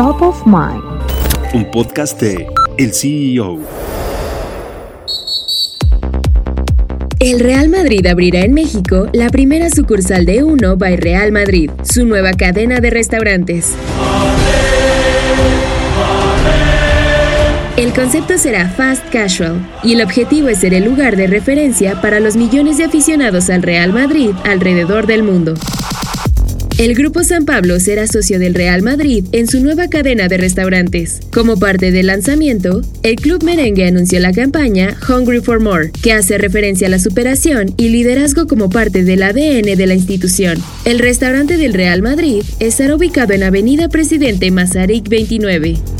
Top of Mind. Un podcast de El CEO. El Real Madrid abrirá en México la primera sucursal de Uno by Real Madrid, su nueva cadena de restaurantes. El concepto será fast casual y el objetivo es ser el lugar de referencia para los millones de aficionados al Real Madrid alrededor del mundo. El Grupo San Pablo será socio del Real Madrid en su nueva cadena de restaurantes. Como parte del lanzamiento, el Club Merengue anunció la campaña Hungry for More, que hace referencia a la superación y liderazgo como parte del ADN de la institución. El restaurante del Real Madrid estará ubicado en Avenida Presidente Mazarik 29.